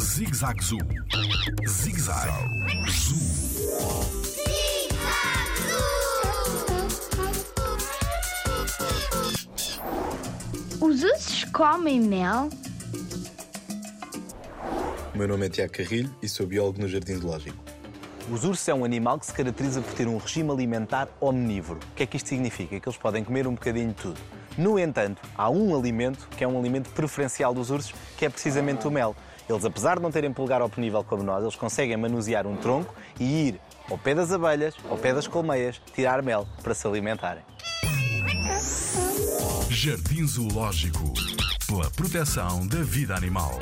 Zig-Zag Zoo. Zig-Zag Zoo. Os ursos comem mel? O meu nome é Tiago Carrilho e sou biólogo no Jardim Zoológico. Os ursos é um animal que se caracteriza por ter um regime alimentar omnívoro. O que é que isto significa? Que eles podem comer um bocadinho de tudo. No entanto, há um alimento que é um alimento preferencial dos ursos, que é precisamente o mel. Eles, apesar de não terem polegar oponível como nós, eles conseguem manusear um tronco e ir ao pé das abelhas, ao pé das colmeias, tirar mel para se alimentarem. Jardim Zoológico. Pela proteção da vida animal.